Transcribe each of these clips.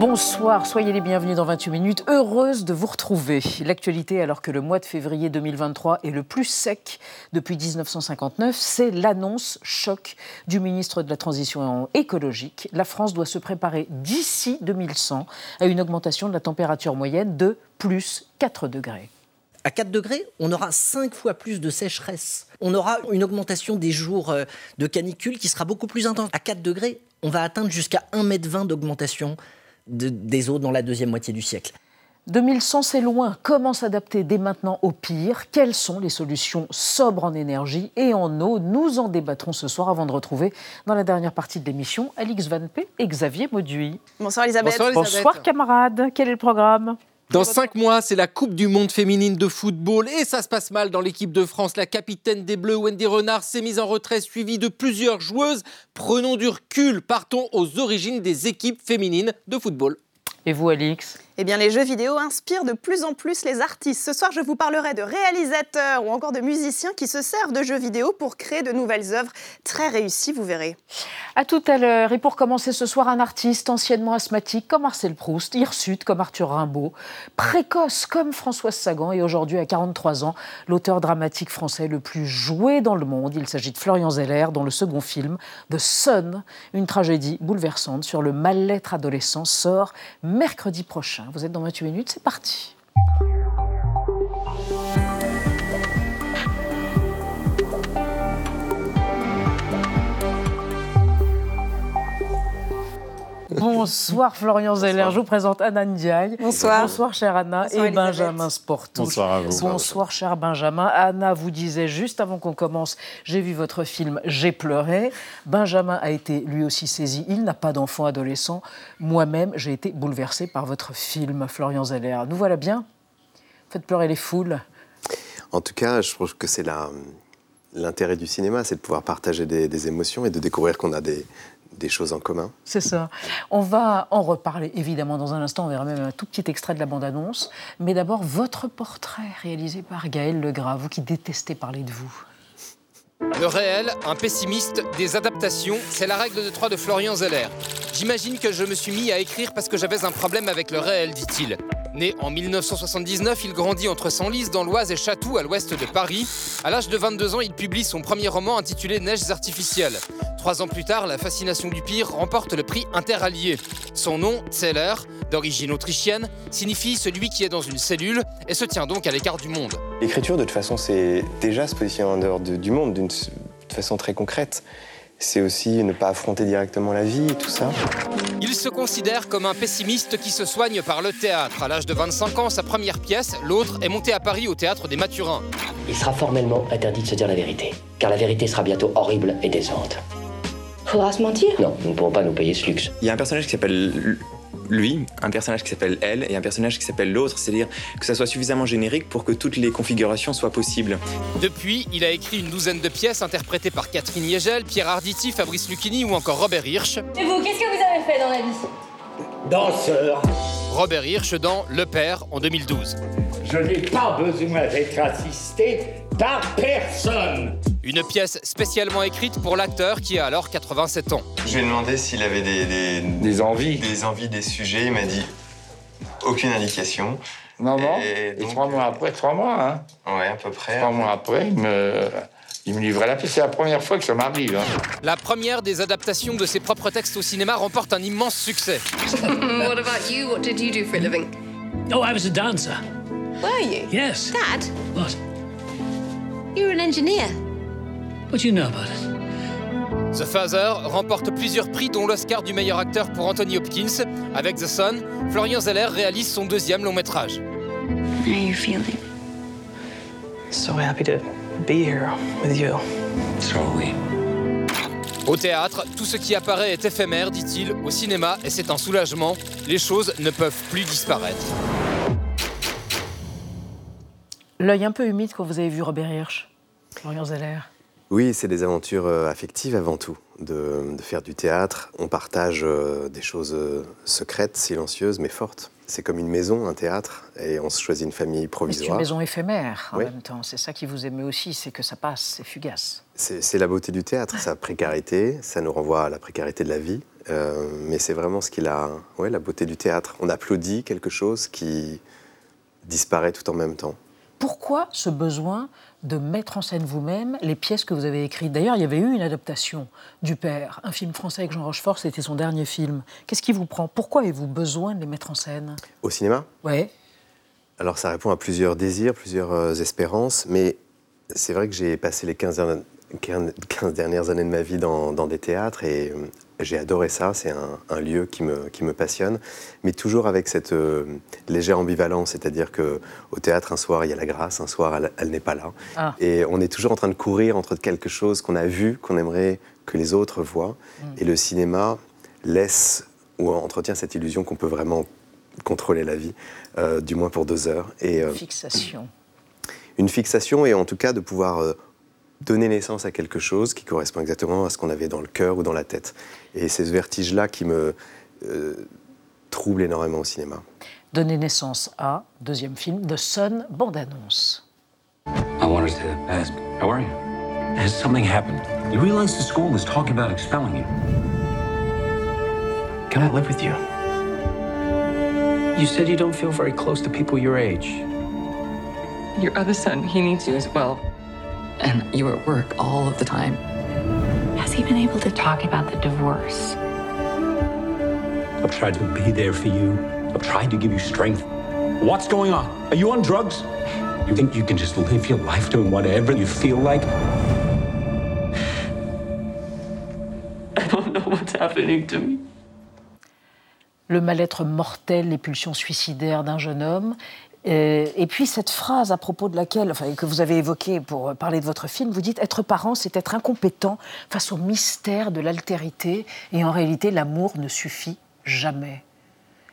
Bonsoir, soyez les bienvenus dans 28 minutes. Heureuse de vous retrouver. L'actualité, alors que le mois de février 2023 est le plus sec depuis 1959, c'est l'annonce choc du ministre de la Transition écologique. La France doit se préparer d'ici 2100 à une augmentation de la température moyenne de plus 4 degrés. À 4 degrés, on aura 5 fois plus de sécheresse. On aura une augmentation des jours euh, de canicule qui sera beaucoup plus intense. À 4 degrés, on va atteindre jusqu'à 1,20 m d'augmentation des eaux dans la deuxième moitié du siècle. 2100, c'est loin. Comment s'adapter dès maintenant au pire? Quelles sont les solutions sobres en énergie et en eau? Nous en débattrons ce soir avant de retrouver dans la dernière partie de l'émission Alix Van P et Xavier Mauduit. Bonsoir Elisabeth. Bonsoir, Bonsoir camarades. Quel est le programme? Dans cinq mois, c'est la Coupe du Monde féminine de football et ça se passe mal dans l'équipe de France. La capitaine des Bleus, Wendy Renard, s'est mise en retrait suivie de plusieurs joueuses. Prenons du recul, partons aux origines des équipes féminines de football. Et vous, Alix? Eh bien, les jeux vidéo inspirent de plus en plus les artistes. Ce soir, je vous parlerai de réalisateurs ou encore de musiciens qui se servent de jeux vidéo pour créer de nouvelles œuvres très réussies, vous verrez. À tout à l'heure. Et pour commencer ce soir, un artiste anciennement asthmatique comme Marcel Proust, hirsute comme Arthur Rimbaud, précoce comme Françoise Sagan et aujourd'hui à 43 ans, l'auteur dramatique français le plus joué dans le monde. Il s'agit de Florian Zeller, dont le second film, The Sun, une tragédie bouleversante sur le mal-être adolescent, sort mercredi prochain. Vous êtes dans 28 minutes, c'est parti. Bonsoir Florian Zeller, je vous présente Anna Ndiaye. Bonsoir. Bonsoir chère Anna et Benjamin Sportouche. Bonsoir à vous. Bonsoir cher Benjamin. Anna vous disait juste avant qu'on commence, j'ai vu votre film, j'ai pleuré. Benjamin a été lui aussi saisi, il n'a pas d'enfant adolescent. Moi-même, j'ai été bouleversée par votre film Florian Zeller. Nous voilà bien? Faites pleurer les foules. En tout cas, je trouve que c'est l'intérêt du cinéma, c'est de pouvoir partager des, émotions et de découvrir qu'on a des, des choses en commun. C'est ça. On va en reparler évidemment dans un instant. On verra même un tout petit extrait de la bande-annonce. Mais d'abord, votre portrait réalisé par Gaël Legras, vous qui détestez parler de vous. Le réel, un pessimiste, des adaptations, c'est la règle de trois de Florian Zeller. J'imagine que je me suis mis à écrire parce que j'avais un problème avec le réel, dit-il. Né en 1979, il grandit entre Senlis dans l'Oise et Chatou à l'ouest de Paris. À l'âge de 22 ans, il publie son premier roman intitulé Neiges artificielles. Trois ans plus tard, La fascination du pire remporte le prix interallié. Son nom, Zeller, d'origine autrichienne, signifie celui qui est dans une cellule et se tient donc à l'écart du monde. L'écriture, de toute façon, c'est déjà se positionner en dehors du monde d'une façon très concrète c'est aussi ne pas affronter directement la vie et tout ça. Il se considère comme un pessimiste qui se soigne par le théâtre. À l'âge de 25 ans, sa première pièce, L'autre, est montée à Paris au théâtre des Mathurins. Il sera formellement interdit de se dire la vérité, car la vérité sera bientôt horrible et décevante. Faudra se mentir? Non, nous ne pourrons pas nous payer ce luxe. Il y a un personnage qui s'appelle lui, un personnage qui s'appelle elle et un personnage qui s'appelle l'autre, c'est-à-dire que ça soit suffisamment générique pour que toutes les configurations soient possibles. Depuis, il a écrit une douzaine de pièces interprétées par Catherine Yegel, Pierre Arditi, Fabrice Lucchini ou encore Robert Hirsch. Et vous, qu'est-ce que vous avez fait dans la vie? Danseur. Robert Hirsch dans Le Père en 2012. Je n'ai pas besoin d'être assisté par personne. Une pièce spécialement écrite pour l'acteur qui a alors 87 ans. Je lui ai demandé s'il avait des, des, envies. Des envies, des sujets. Il m'a dit aucune indication. Non, non. Et, trois mois après, trois mois, hein Ouais, à peu près. Trois mois après, il me, il me livrait la pièce. C'est la première fois que ça m'arrive. Hein. La première des adaptations de ses propres textes au cinéma remporte un immense succès. What about you? What did you do for a living? Oh, I was a dancer. Were you? Yes. Dad? What? You're an engineer. What do you know about it? The Father remporte plusieurs prix, dont l'Oscar du meilleur acteur pour Anthony Hopkins. Avec The Son, Florian Zeller réalise son deuxième long métrage. How are you feeling? So happy to be here with you. So are we. Au théâtre, tout ce qui apparaît est éphémère, dit-il. Au cinéma, et c'est un soulagement, les choses ne peuvent plus disparaître. L'œil un peu humide quand vous avez vu Robert Hirsch, Florian Zeller. Oui, c'est des aventures euh, affectives avant tout, de, de faire du théâtre. On partage euh, des choses euh, secrètes, silencieuses, mais fortes. C'est comme une maison, un théâtre, et on se choisit une famille Mais c'est une provisoire. maison éphémère en Oui. même temps. C'est ça qui vous aimait aussi, c'est que ça passe, c'est fugace. C'est c'est la beauté du théâtre, sa précarité, ça nous renvoie à la précarité de la vie, euh, mais c'est vraiment ce qu'il a, ouais, la beauté du théâtre. On applaudit quelque chose qui disparaît tout en même temps. Pourquoi ce besoin de mettre en scène vous-même les pièces que vous avez écrites D'ailleurs, il y avait eu une adaptation du Père, un film français avec Jean Rochefort, c'était son dernier film. Qu'est-ce qui vous prend? Pourquoi avez-vous besoin de les mettre en scène? Au cinéma? Ouais. Alors ça répond à plusieurs désirs, plusieurs euh, espérances, mais c'est vrai que j'ai passé les 15, derni- 15 15 dernières années de ma vie dans, dans des théâtres et euh, j'ai adoré ça, c'est un, un lieu qui me, qui me passionne, mais toujours avec cette euh, légère ambivalence, c'est-à-dire que au théâtre, un soir, il y a la grâce, un soir, elle, elle n'est pas là. Ah. Et on est toujours en train de courir entre quelque chose qu'on a vu, qu'on aimerait que les autres voient, et le cinéma laisse ou entretient cette illusion qu'on peut vraiment contrôler la vie, euh, du moins pour deux heures. Et, euh, Fixation. une fixation et en tout cas de pouvoir donner naissance à quelque chose qui correspond exactement à ce qu'on avait dans le cœur ou dans la tête. Et c'est ce vertige-là qui me euh, trouble énormément au cinéma. Donner naissance à, deuxième film, The Sun, bande-annonce. I wanted to ask, how are you? Has something happened? You realize the school is talking about expelling you. Can I live with you? You said you don't feel very close to people your age. Your other son, he needs you as well. And you're at work all of the time. Has he been able to talk about the divorce? I've tried to be there for you. I've tried to give you strength. What's going on? Are you on drugs? You think you can just live your life doing whatever you feel like? I don't know what's happening to me. Le mal-être mortel, les pulsions suicidaires d'un jeune homme. Euh, et puis cette phrase à propos de laquelle, enfin, que vous avez évoquée pour parler de votre film, vous dites être parent, c'est être incompétent face au mystère de l'altérité. Et en réalité, l'amour ne suffit jamais.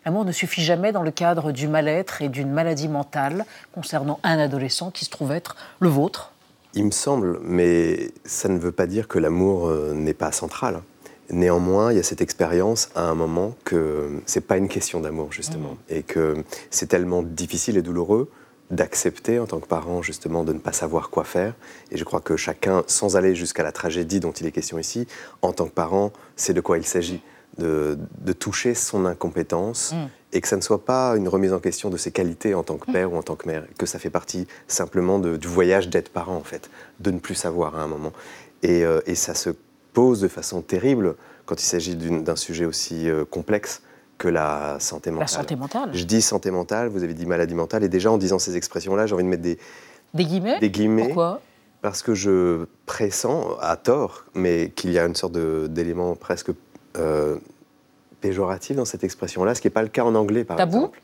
L'amour ne suffit jamais dans le cadre du mal-être et d'une maladie mentale concernant un adolescent qui se trouve être le vôtre. Il me semble, mais ça ne veut pas dire que l'amour euh, n'est pas central. Néanmoins, il y a cette expérience à un moment que c'est pas une question d'amour justement, et que c'est tellement difficile et douloureux d'accepter en tant que parent justement de ne pas savoir quoi faire. Et je crois que chacun, sans aller jusqu'à la tragédie dont il est question ici, en tant que parent, c'est de quoi il s'agit, de, de toucher son incompétence Mm. et que ça ne soit pas une remise en question de ses qualités en tant que père ou en tant que mère, que ça fait partie simplement de- du voyage d'être parent en fait, de ne plus savoir à un moment. Et, euh, et ça se pose de façon terrible quand il s'agit d'un sujet aussi euh, complexe que la santé mentale. La santé mentale. Je dis santé mentale, vous avez dit maladie mentale, et déjà en disant ces expressions-là, j'ai envie de mettre des, Des guillemets des guillemets. Pourquoi Parce que je pressens, à tort, mais qu'il y a une sorte d'élément presque euh, péjoratif dans cette expression-là, ce qui n'est pas le cas en anglais, par Tabou exemple.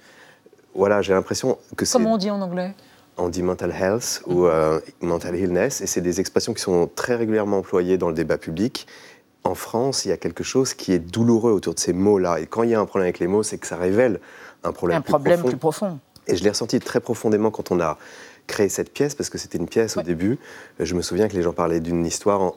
Voilà, j'ai l'impression que c'est Comment on dit en anglais? On dit mental health ou euh, mental illness, et c'est des expressions qui sont très régulièrement employées dans le débat public. En France, il y a quelque chose qui est douloureux autour de ces mots-là. Et quand il y a un problème avec les mots, c'est que ça révèle un problème, Un plus, problème profond. plus profond. Et je l'ai ressenti très profondément quand on a créé cette pièce, parce que c'était une pièce au début. Je me souviens que les gens parlaient d'une histoire en-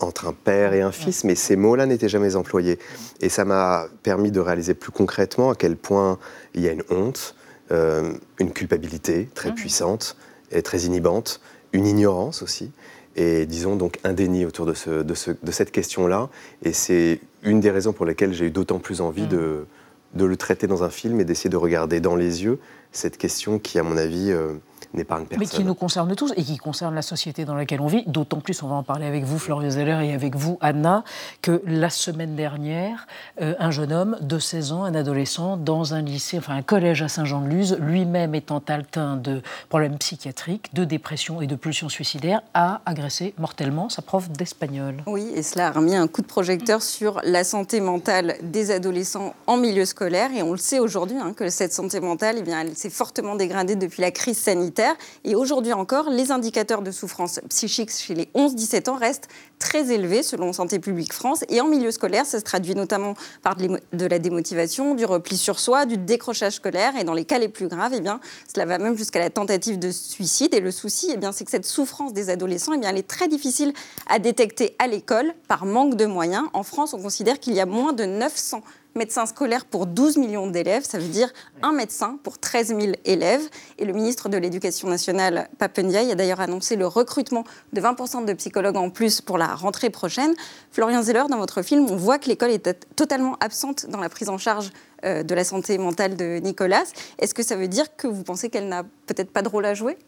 entre un père et un fils, mais ces mots-là n'étaient jamais employés. Et ça m'a permis de réaliser plus concrètement à quel point il y a une honte, euh, une culpabilité très puissante et très inhibante, une ignorance aussi, et disons donc un déni autour de, ce- de, ce- de cette question-là. Et c'est une des raisons pour lesquelles j'ai eu d'autant plus envie de, de le traiter dans un film et d'essayer de regarder dans les yeux cette question qui, à mon avis, euh, n'épargne personne. Mais qui nous concerne tous et qui concerne la société dans laquelle on vit. D'autant plus, on va en parler avec vous, Florian Zeller, et avec vous, Anna, que la semaine dernière, euh, un jeune homme de 16 ans, un adolescent, dans un lycée, enfin un collège à Saint-Jean-de-Luz, lui-même étant atteint de problèmes psychiatriques, de dépression et de pulsions suicidaires, a agressé mortellement sa prof d'espagnol. Oui, et cela a remis un coup de projecteur sur la santé mentale des adolescents en milieu scolaire. Et on le sait aujourd'hui hein, que cette santé mentale, eh bien, elle s'est fortement dégradée depuis la crise sanitaire. Et aujourd'hui encore, les indicateurs de souffrance psychique chez les 11-17 ans restent très élevés selon Santé publique France. Et en milieu scolaire, ça se traduit notamment par de la démotivation, du repli sur soi, du décrochage scolaire. Et dans les cas les plus graves, eh bien, cela va même jusqu'à la tentative de suicide. Et le souci, eh c'est que cette souffrance des adolescents, eh bien, elle est très difficile à détecter à l'école par manque de moyens. En France, on considère qu'il y a moins de 900 médecins scolaires pour 12 millions d'élèves, ça veut dire un médecin pour 13 000 élèves. Et le ministre de l'Éducation nationale, Papendiaï, a d'ailleurs annoncé le recrutement de 20% de psychologues en plus pour la rentrée prochaine. Florian Zeller, dans votre film, on voit que l'école est totalement absente dans la prise en charge euh, de la santé mentale de Nicolas. Est-ce que ça veut dire que vous pensez qu'elle n'a peut-être pas de rôle à jouer?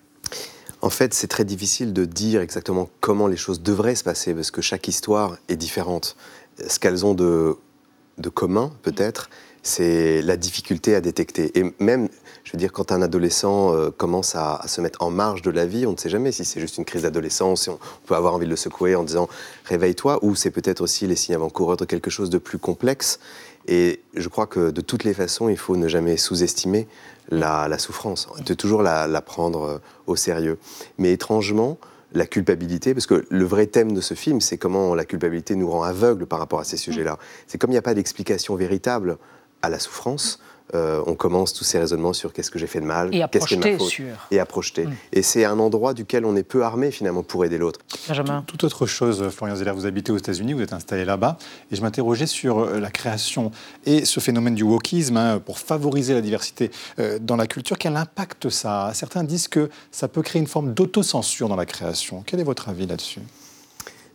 En fait, c'est très difficile de dire exactement comment les choses devraient se passer, parce que chaque histoire est différente. Ce qu'elles ont de de commun, peut-être, c'est la difficulté à détecter. Et même, je veux dire, quand un adolescent euh, commence à, se mettre en marge de la vie, on ne sait jamais si c'est juste une crise d'adolescence, on, peut avoir envie de le secouer en disant réveille-toi, ou c'est peut-être aussi les signes avant-coureurs de quelque chose de plus complexe. Et je crois que de toutes les façons, il faut ne jamais sous-estimer la, souffrance, de toujours la, la prendre euh, au sérieux. Mais étrangement, la culpabilité, parce que le vrai thème de ce film, c'est comment la culpabilité nous rend aveugles par rapport à ces sujets-là. C'est comme il n'y a pas d'explication véritable à la souffrance, euh, on commence tous ces raisonnements sur qu'est-ce que j'ai fait de mal, qu'est-ce qui est ma faute, et à projeter. Mm. Et c'est un endroit duquel on est peu armé finalement pour aider l'autre. Benjamin. Tout, autre chose, Florian Zeller, vous habitez aux États-Unis, vous êtes installé là-bas, et je m'interrogeais sur euh, la création et ce phénomène du wokisme hein, pour favoriser la diversité euh, dans la culture. Quel impact ça a? Certains disent que ça peut créer une forme d'autocensure dans la création. Quel est votre avis là-dessus?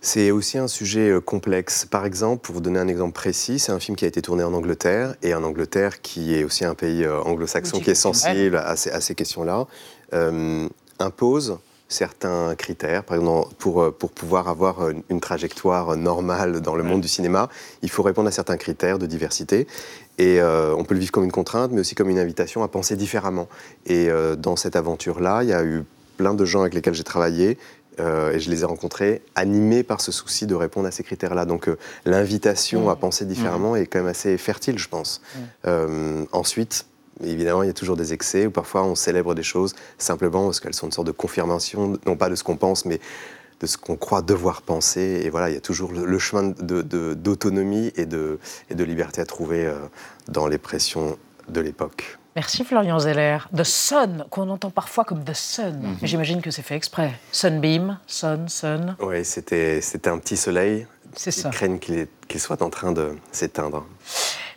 C'est aussi un sujet euh, complexe. Par exemple, pour vous donner un exemple précis, c'est un film qui a été tourné en Angleterre, et en Angleterre, qui est aussi un pays euh, anglo-saxon qui est sensible à ces, questions-là, euh, impose certains critères. Par exemple, pour, pour pouvoir avoir une, trajectoire normale dans le monde du cinéma, il faut répondre à certains critères de diversité. Et on peut le vivre comme une contrainte, mais aussi comme une invitation à penser différemment. Et dans cette aventure-là, il y a eu plein de gens avec lesquels j'ai travaillé euh, et je les ai rencontrés animés par ce souci de répondre à ces critères-là. Donc euh, l'invitation à mmh. penser différemment mmh. est quand même assez fertile, je pense. Mmh. Euh, ensuite, évidemment, il y a toujours des excès où parfois on célèbre des choses simplement parce qu'elles sont une sorte de confirmation, non pas de ce qu'on pense, mais de ce qu'on croit devoir penser. Et voilà, il y a toujours le, chemin d'autonomie de, et, de, et de liberté à trouver dans les pressions de l'époque. Merci Florian Zeller. The Sun, qu'on entend parfois comme The Sun, mhm. j'imagine que c'est fait exprès. Sunbeam, Sun, Sun. Oui, c'était un petit soleil. C'est ça. Ils craignent qu'il soit en train de s'éteindre.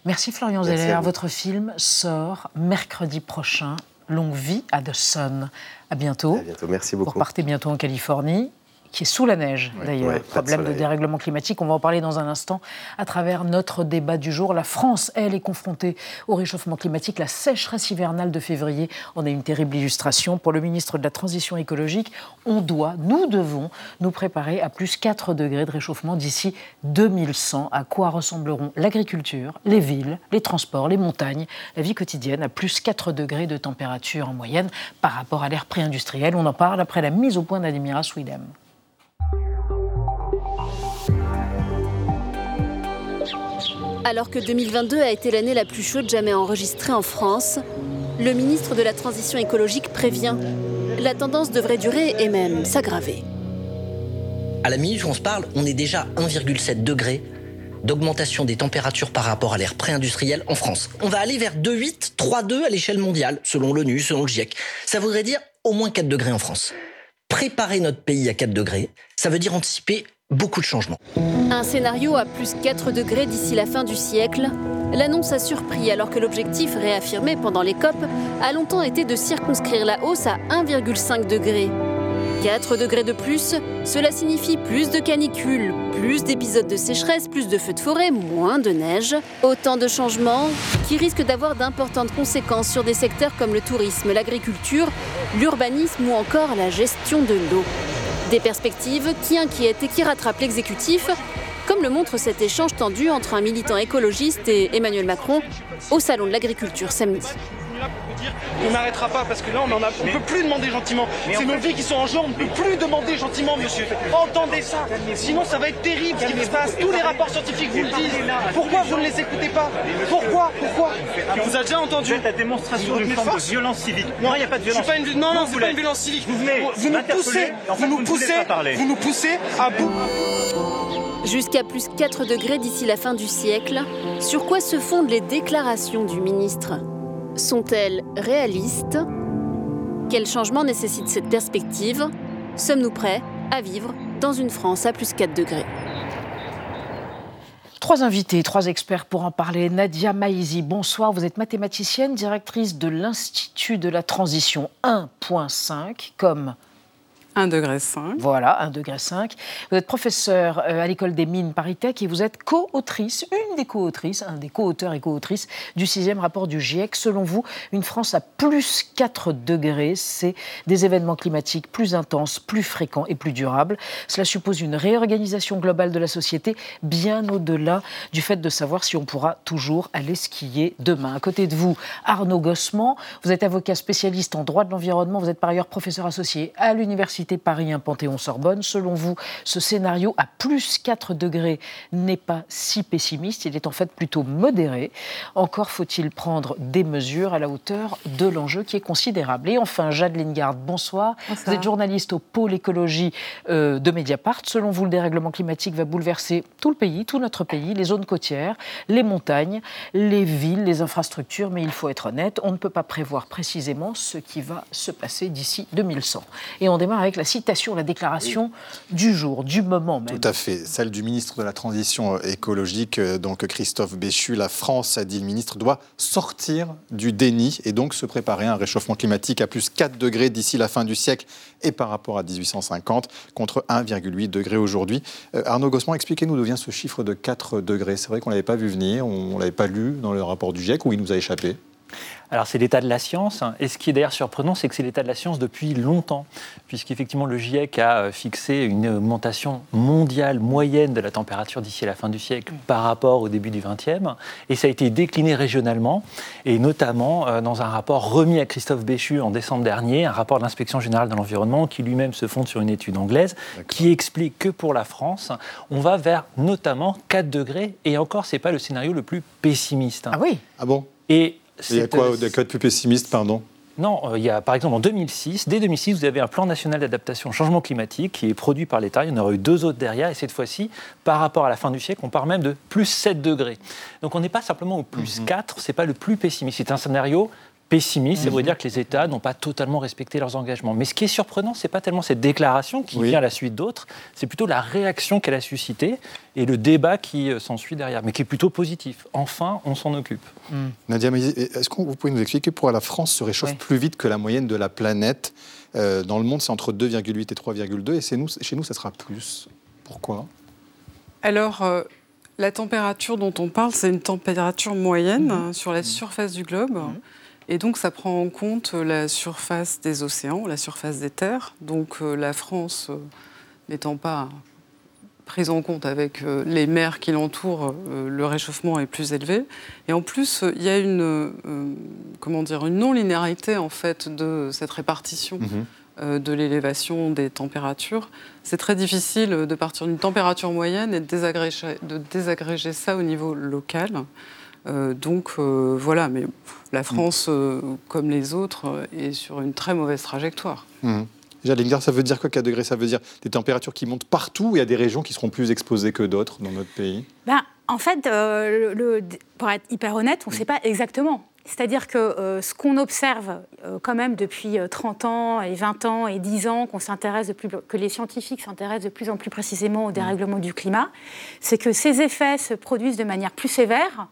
Merci Florian Zeller. Votre film sort mercredi prochain. Longue vie à The Sun. À bientôt. À bientôt. Merci beaucoup. Vous repartez bientôt en Californie qui est sous la neige d'ailleurs. Problème de, dérèglement climatique, on va en parler dans un instant à travers notre débat du jour. La France, elle, est confrontée au réchauffement climatique. La sécheresse hivernale de février en est une terrible illustration. Pour le ministre de la Transition écologique, on doit, nous devons nous préparer à plus 4 degrés de réchauffement d'ici 2100. À quoi ressembleront l'agriculture, les villes, les transports, les montagnes, la vie quotidienne à plus 4 degrés de température en moyenne par rapport à l'ère pré-industrielle On en parle après la mise au point d'Admira Swidem. Alors que 2022 a été l'année la plus chaude jamais enregistrée en France, le ministre de la Transition écologique prévient la tendance devrait durer et même s'aggraver. À la minute où on se parle, on est déjà 1,7 degré d'augmentation des températures par rapport à l'ère pré-industrielle en France. On va aller vers 2,8, 3,2 à l'échelle mondiale, selon l'ONU, selon le GIEC. Ça voudrait dire au moins 4 degrés en France. Préparer notre pays à 4 degrés, ça veut dire anticiper beaucoup de changements. Un scénario à plus 4 degrés d'ici la fin du siècle, l'annonce a surpris alors que l'objectif réaffirmé pendant les COP a longtemps été de circonscrire la hausse à 1,5 degré. 4 degrés de plus, cela signifie plus de canicules, plus d'épisodes de sécheresse, plus de feux de forêt, moins de neige. Autant de changements qui risquent d'avoir d'importantes conséquences sur des secteurs comme le tourisme, l'agriculture, l'urbanisme ou encore la gestion de l'eau. Des perspectives qui inquiètent et qui rattrapent l'exécutif, comme le montre cet échange tendu entre un militant écologiste et Emmanuel Macron au Salon de l'Agriculture samedi. Venu là pour vous dire qu'on n'arrêtera pas parce que là on en a, on peut plus demander gentiment. C'est nos vies qui sont en jeu, on ne peut plus demander gentiment, monsieur. Entendez ça. Sinon ça va être terrible ce qui se passe. Tous les rapports scientifiques vous le disent. Pourquoi vous ne les écoutez pas Pourquoi Pourquoi On vous a déjà entendu. Vous êtes la démonstration d'une forme de violence civique. Non, il n'y a pas de violence. pas une- Non, non, Vous c'est pas une violence civique. Vous venez vous nous poussez, vous nous poussez, vous nous poussez à bout. Jusqu'à plus 4 degrés d'ici la fin du siècle, sur quoi se fondent les déclarations du ministre? Sont-elles réalistes? Quel changement nécessite cette perspective? Sommes-nous prêts à vivre dans une France à plus 4 degrés? Trois invités, trois experts pour en parler. Nadia Maïzi, bonsoir. Vous êtes mathématicienne, directrice de l'Institut de la transition 1.5, comme 1 degré 5. Voilà, 1 degré 5. Vous êtes professeur euh, à l'école des mines Paris Tech et vous êtes co-autrice, une des co-autrices, un des co-auteurs et co-autrices du sixième rapport du GIEC. Selon vous, une France à plus 4 degrés, c'est des événements climatiques plus intenses, plus fréquents et plus durables. Cela suppose une réorganisation globale de la société, bien au-delà du fait de savoir si on pourra toujours aller skier demain. À côté de vous, Arnaud Gossement, vous êtes avocat spécialiste en droit de l'environnement, vous êtes par ailleurs professeur associé à l'Université Paris 1 Panthéon-Sorbonne. Selon vous, ce scénario à plus 4 degrés n'est pas si pessimiste, il est en fait plutôt modéré. Encore faut-il prendre des mesures à la hauteur de l'enjeu qui est considérable. Et enfin, Jade Lingard, bonsoir. Vous êtes journaliste au pôle écologie euh, de Mediapart. Selon vous, le dérèglement climatique va bouleverser tout le pays, tout notre pays, les zones côtières, les montagnes, les villes, les infrastructures. Mais il faut être honnête, on ne peut pas prévoir précisément ce qui va se passer d'ici 2100. Et on démarre avec la citation, la déclaration du jour, du moment même. Tout à fait, celle du ministre de la Transition écologique, euh, donc Christophe Béchu. La France, a dit le ministre, doit sortir du déni et donc se préparer à un réchauffement climatique à plus 4 degrés d'ici la fin du siècle et par rapport à 1850 contre 1,8 degré aujourd'hui. Euh, Arnaud Gossement, expliquez-nous d'où vient ce chiffre de 4 degrés. C'est vrai qu'on ne l'avait pas vu venir, on ne l'avait pas lu dans le rapport du GIEC ou il nous a échappé? Alors c'est l'état de la science, et ce qui est d'ailleurs surprenant, c'est que c'est l'état de la science depuis longtemps, puisqu'effectivement le GIEC a euh, fixé une augmentation mondiale moyenne de la température d'ici à la fin du siècle par rapport au début du XXe, et ça a été décliné régionalement, et notamment euh, dans un rapport remis à Christophe Béchu en décembre dernier, un rapport de l'inspection générale de l'environnement qui lui-même se fonde sur une étude anglaise, qui explique que pour la France, on va vers notamment 4 degrés, et encore c'est pas le scénario le plus pessimiste. Ah oui? Ah bon? Et Il y a quoi, codes plus pessimistes, pardon? Non, euh, il y a par exemple en 2006, dès 2006, vous avez un plan national d'adaptation au changement climatique qui est produit par l'État. Il y en aura eu deux autres derrière, et cette fois-ci, par rapport à la fin du siècle, on part même de plus 7 degrés. Donc on n'est pas simplement au plus 4, c'est pas le plus pessimiste. C'est un scénario pessimiste, ça veut dire que les États n'ont pas totalement respecté leurs engagements. Mais ce qui est surprenant, c'est pas tellement cette déclaration qui vient à la suite d'autres, c'est plutôt la réaction qu'elle a suscitée et le débat qui euh, s'ensuit derrière, mais qui est plutôt positif. Enfin, on s'en occupe. Nadia Maïzi, est-ce que vous pouvez nous expliquer pourquoi la France se réchauffe plus vite que la moyenne de la planète? Euh, Dans le monde, c'est entre 2,8 et 3,2, et c'est nous, chez nous, ça sera plus. Pourquoi? Alors, euh, la température dont on parle, c'est une température moyenne euh, sur la surface du globe. Et donc, ça prend en compte la surface des océans, la surface des terres. Donc, euh, la France euh, n'étant pas prise en compte avec euh, les mers qui l'entourent, le réchauffement est plus élevé. Et en plus, il y a une, euh, comment dire, une non-linéarité en fait de cette répartition euh, de l'élévation des températures. C'est très difficile de partir d'une température moyenne et de désagréger, de désagréger ça au niveau local. Euh, donc euh, voilà, mais la France, euh, comme les autres, est sur une très mauvaise trajectoire. Mhm. Jade Lingard, ça veut dire quoi 4 degrés? Ça veut dire des températures qui montent partout Il y a des régions qui seront plus exposées que d'autres dans notre pays? Ben, en fait, euh, le- le- pour être hyper honnête, on ne sait pas exactement. C'est-à-dire que euh, ce qu'on observe euh, quand même depuis euh, 30 ans et 20 ans et 10 ans, qu'on s'intéresse de plus, que les scientifiques s'intéressent de plus en plus précisément au dérèglement du climat, c'est que ces effets se produisent de manière plus sévère,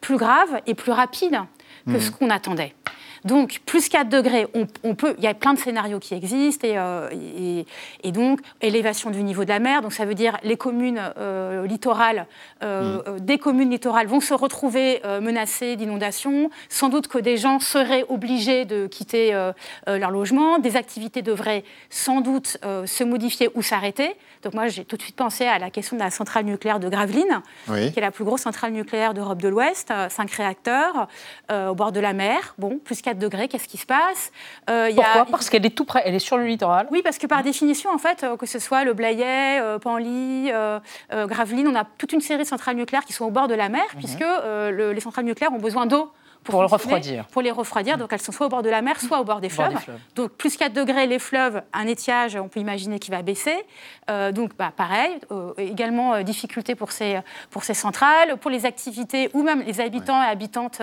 plus grave et plus rapide que Mhm. ce qu'on attendait. Donc, plus 4 degrés, on, peut, il y a plein de scénarios qui existent, et, et, donc, élévation du niveau de la mer, donc ça veut dire les communes littorales, mm. des communes littorales vont se retrouver menacées d'inondations, sans doute que des gens seraient obligés de quitter leur logement, des activités devraient sans doute se modifier ou s'arrêter. Donc moi, j'ai tout de suite pensé à la question de la centrale nucléaire de Gravelines, qui est la plus grosse centrale nucléaire d'Europe de l'Ouest, euh, cinq réacteurs euh, au bord de la mer. Bon, plus 4 degrés, qu'est-ce qui se passe? Euh, Pourquoi? Parce qu'elle est tout près, elle est sur le littoral. Oui, parce que par définition, en fait, que ce soit le Blayet, Panly, Gravelines, on a toute une série de centrales nucléaires qui sont au bord de la mer, mhm. puisque les centrales nucléaires ont besoin d'eau pour, le refroidir. Pour les refroidir. Donc elles sont soit au bord de la mer, soit au bord des fleuves. Donc plus 4 degrés, les fleuves, un étiage, on peut imaginer qu'il va baisser. Euh, donc bah, pareil, euh, également euh, difficulté pour ces, pour ces centrales. Pour les activités, ou même les habitants et habitantes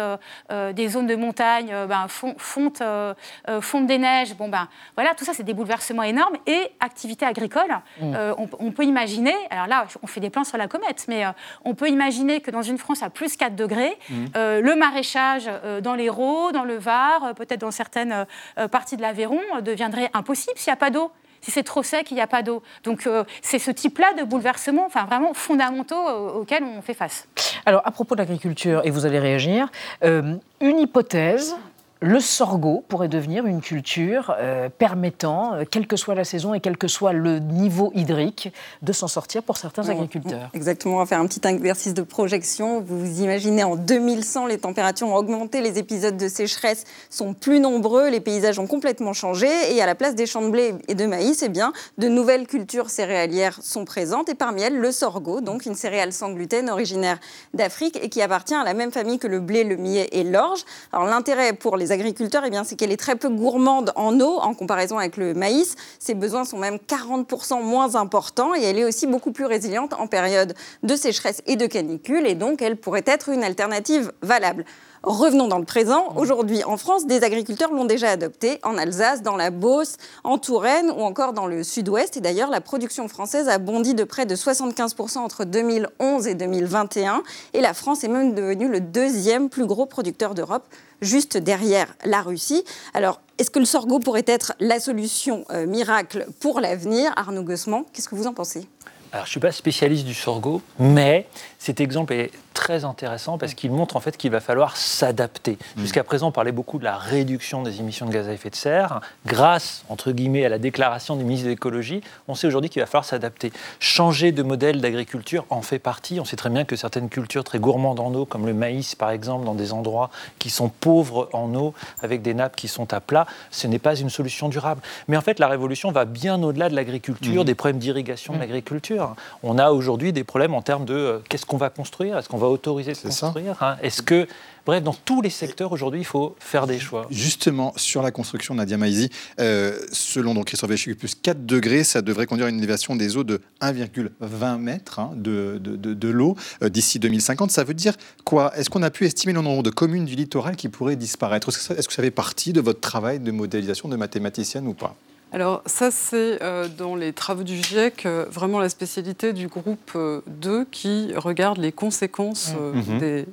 des zones de montagne, bah, fonte, des neiges. Bon, ben voilà, tout ça, c'est des bouleversements énormes. Et activité agricole, mm. on, peut imaginer, alors là, on fait des plans sur la comète, mais on peut imaginer que dans une France à plus 4 degrés, mm. le maraîchage euh, dans l'Hérault, dans le Var, euh, peut-être dans certaines euh, parties de l'Aveyron, deviendrait impossible s'il n'y a pas d'eau si c'est trop sec, il n'y a pas d'eau. Donc c'est ce type-là de bouleversements, enfin vraiment fondamentaux auxquels on fait face. Alors à propos de l'agriculture, et vous allez réagir, une hypothèse le sorgho pourrait devenir une culture euh, permettant, euh, quelle que soit la saison et quel que soit le niveau hydrique, de s'en sortir pour certains agriculteurs. Exactement, on va faire un petit exercice de projection. Vous vous imaginez, en 2100, les températures ont augmenté, les épisodes de sécheresse sont plus nombreux, les paysages ont complètement changé, et à la place des champs de blé et de maïs, eh bien, de nouvelles cultures céréalières sont présentes, et parmi elles, le sorgho, donc une céréale sans gluten originaire d'Afrique et qui appartient à la même famille que le blé, le millet et l'orge. Alors l'intérêt pour les agriculteurs, eh c'est qu'elle est très peu gourmande en eau en comparaison avec le maïs. Ses besoins sont même 40% moins importants et elle est aussi beaucoup plus résiliente en période de sécheresse et de canicule et donc elle pourrait être une alternative valable. Revenons dans le présent. Aujourd'hui, en France, des agriculteurs l'ont déjà adopté en Alsace, dans la Beauce, en Touraine ou encore dans le sud-ouest. Et d'ailleurs, la production française a bondi de près de 75% entre 2011 et 2021. Et la France est même devenue le deuxième plus gros producteur d'Europe juste derrière la Russie. Alors, est-ce que le sorgho pourrait être la solution euh, miracle pour l'avenir? Arnaud Gossement, qu'est-ce que vous en pensez? Alors, je ne suis pas spécialiste du sorgho, mais cet exemple est très intéressant parce qu'il montre en fait qu'il va falloir s'adapter. Mm. Jusqu'à présent, on parlait beaucoup de la réduction des émissions de gaz à effet de serre. Grâce, entre guillemets, à la déclaration du ministre de l'écologie, on sait aujourd'hui qu'il va falloir s'adapter. Changer de modèle d'agriculture en fait partie. On sait très bien que certaines cultures très gourmandes en eau, comme le maïs par exemple, dans des endroits qui sont pauvres en eau, avec des nappes qui sont à plat, ce n'est pas une solution durable. Mais en fait, la révolution va bien au-delà de l'agriculture, mm. des problèmes d'irrigation de mm. l'agriculture. On a aujourd'hui des problèmes en termes de euh, qu'est-ce qu'on va construire? Est-ce qu'on va autoriser de construire hein. Est-ce que Bref, dans tous les secteurs aujourd'hui, il faut faire des choix? Justement, sur la construction, Nadia Maizi, euh, selon donc Christophe plus 4 degrés, ça devrait conduire à une élévation des eaux de 1,20 mètres hein, de, de, l'eau euh, d'ici 2050. Ça veut dire quoi? Est-ce qu'on a pu estimer le nombre de communes du littoral qui pourraient disparaître? Est-ce que, ça fait partie de votre travail de modélisation de mathématicienne ou pas? Alors ça, c'est euh, dans les travaux du GIEC, euh, vraiment la spécialité du groupe 2 euh, qui regarde les conséquences mmh. mmh. des